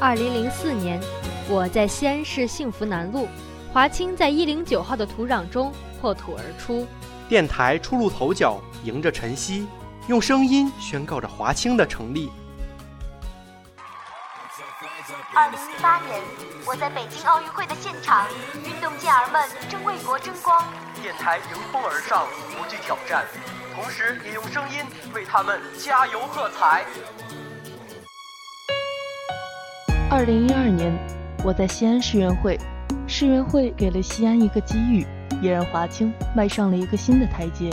二零零四年，我在西安市幸福南路，华清在一零九号的土壤中破土而出。电台初露头角，迎着晨曦，用声音宣告着华清的成立。二零一八年，我在北京奥运会的现场，运动健儿们正为国争光。电台迎风而上，不惧挑战，同时也用声音为他们加油喝彩。二零一二年，我在西安世园会，世园会给了西安一个机遇，也让华清迈上了一个新的台阶。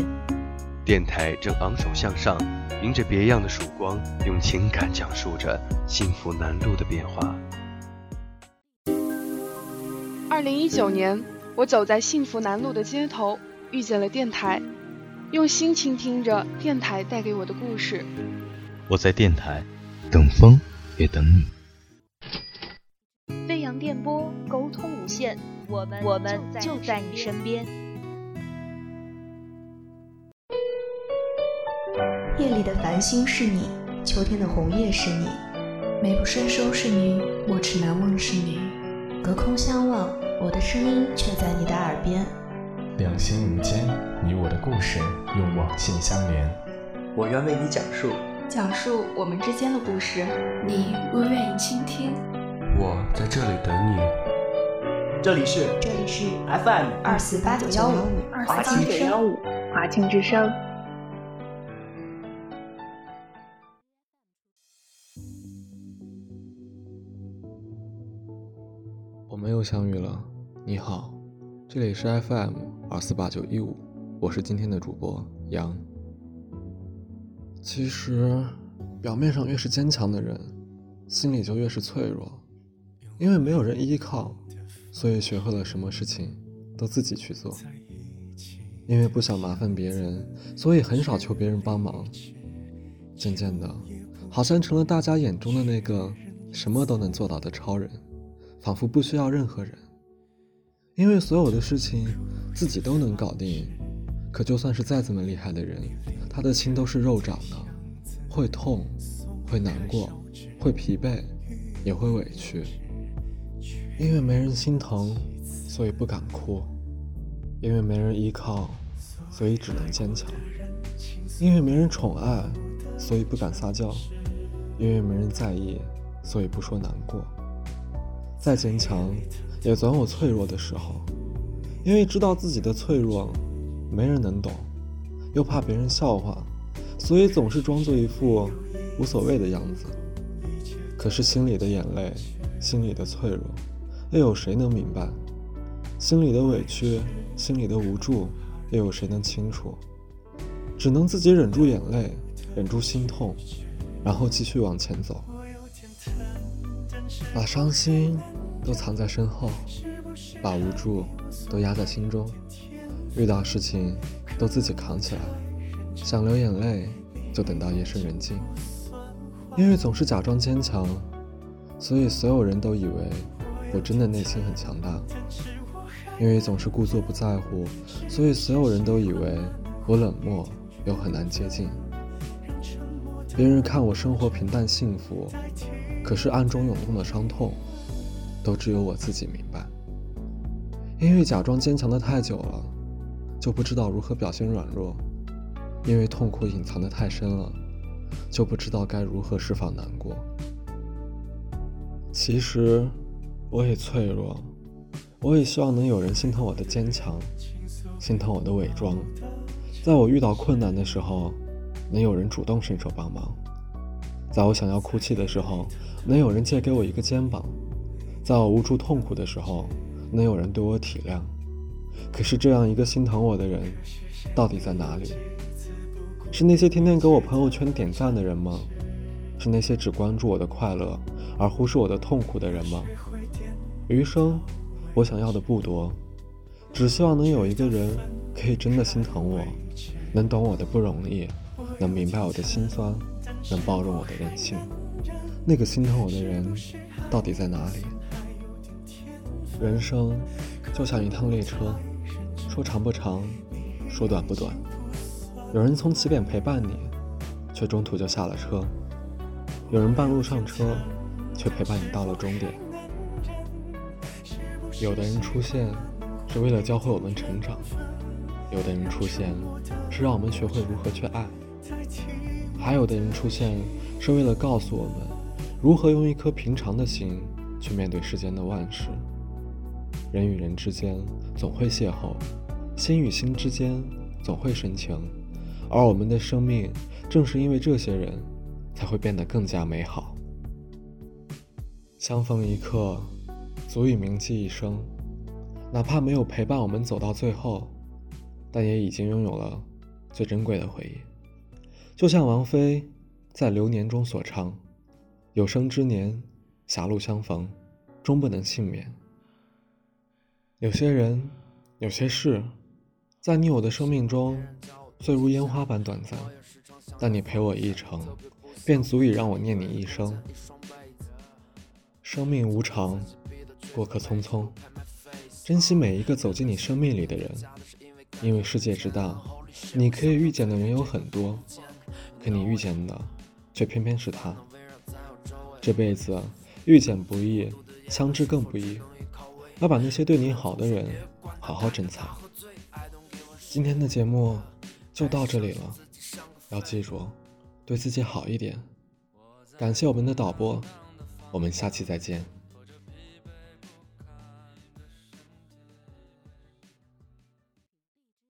电台正昂首向上，迎着别样的曙光，用情感讲述着幸福南路的变化。二零一九年，我走在幸福南路的街头，遇见了电台，用心倾听着电台带给我的故事。我在电台，等风也等你。飞扬电波，沟通无限，我们我们就在你身边。夜里的繁星是你，秋天的红叶是你，美不胜收是你，莫齿难忘是你。隔空相望，我的声音却在你的耳边。两心无间，你我的故事用网线相连。我愿为你讲述，讲述我们之间的故事，你若愿意倾听。我在这里等你。这里是这里是 FM 二四八九幺五华清九幺五华清之声。我们又相遇了，你好，这里是 FM 二四八九一五，我是今天的主播杨。其实，表面上越是坚强的人，心里就越是脆弱。因为没有人依靠，所以学会了什么事情都自己去做。因为不想麻烦别人，所以很少求别人帮忙。渐渐的，好像成了大家眼中的那个什么都能做到的超人，仿佛不需要任何人。因为所有的事情自己都能搞定。可就算是再怎么厉害的人，他的心都是肉长的，会痛，会难过，会疲惫，也会委屈。因为没人心疼，所以不敢哭；因为没人依靠，所以只能坚强；因为没人宠爱，所以不敢撒娇；因为没人在意，所以不说难过。再坚强，也总有脆弱的时候。因为知道自己的脆弱，没人能懂，又怕别人笑话，所以总是装作一副无所谓的样子。可是心里的眼泪，心里的脆弱。又有谁能明白？心里的委屈，心里的无助，又有谁能清楚？只能自己忍住眼泪，忍住心痛，然后继续往前走。把伤心都藏在身后，把无助都压在心中。遇到事情都自己扛起来，想流眼泪就等到夜深人静。因为总是假装坚强，所以所有人都以为。我真的内心很强大，因为总是故作不在乎，所以所有人都以为我冷漠又很难接近。别人看我生活平淡幸福，可是暗中涌动的伤痛，都只有我自己明白。因为假装坚强的太久了，就不知道如何表现软弱；因为痛苦隐藏的太深了，就不知道该如何释放难过。其实。我也脆弱，我也希望能有人心疼我的坚强，心疼我的伪装，在我遇到困难的时候，能有人主动伸手帮忙；在我想要哭泣的时候，能有人借给我一个肩膀；在我无助痛苦的时候，能有人对我体谅。可是这样一个心疼我的人，到底在哪里？是那些天天给我朋友圈点赞的人吗？是那些只关注我的快乐而忽视我的痛苦的人吗？余生，我想要的不多，只希望能有一个人可以真的心疼我，能懂我的不容易，能明白我的心酸，能包容我的任性。那个心疼我的人到底在哪里？人生就像一趟列车，说长不长，说短不短。有人从起点陪伴你，却中途就下了车；有人半路上车，却陪伴你到了终点。有的人出现是为了教会我们成长，有的人出现是让我们学会如何去爱，还有的人出现是为了告诉我们如何用一颗平常的心去面对世间的万事。人与人之间总会邂逅，心与心之间总会深情，而我们的生命正是因为这些人，才会变得更加美好。相逢一刻，足以铭记一生。哪怕没有陪伴我们走到最后，但也已经拥有了最珍贵的回忆。就像王菲在《流年》中所唱：“有生之年，狭路相逢，终不能幸免。”有些人，有些事，在你我的生命中，虽如烟花般短暂，但你陪我一程，便足以让我念你一生。生命无常，过客匆匆，珍惜每一个走进你生命里的人，因为世界之大，你可以遇见的人有很多，可你遇见的，却偏偏是他。这辈子遇见不易，相知更不易。要把那些对你好的人好好珍藏。今天的节目就到这里了，要记住对自己好一点。感谢我们的导播，我们下期再见。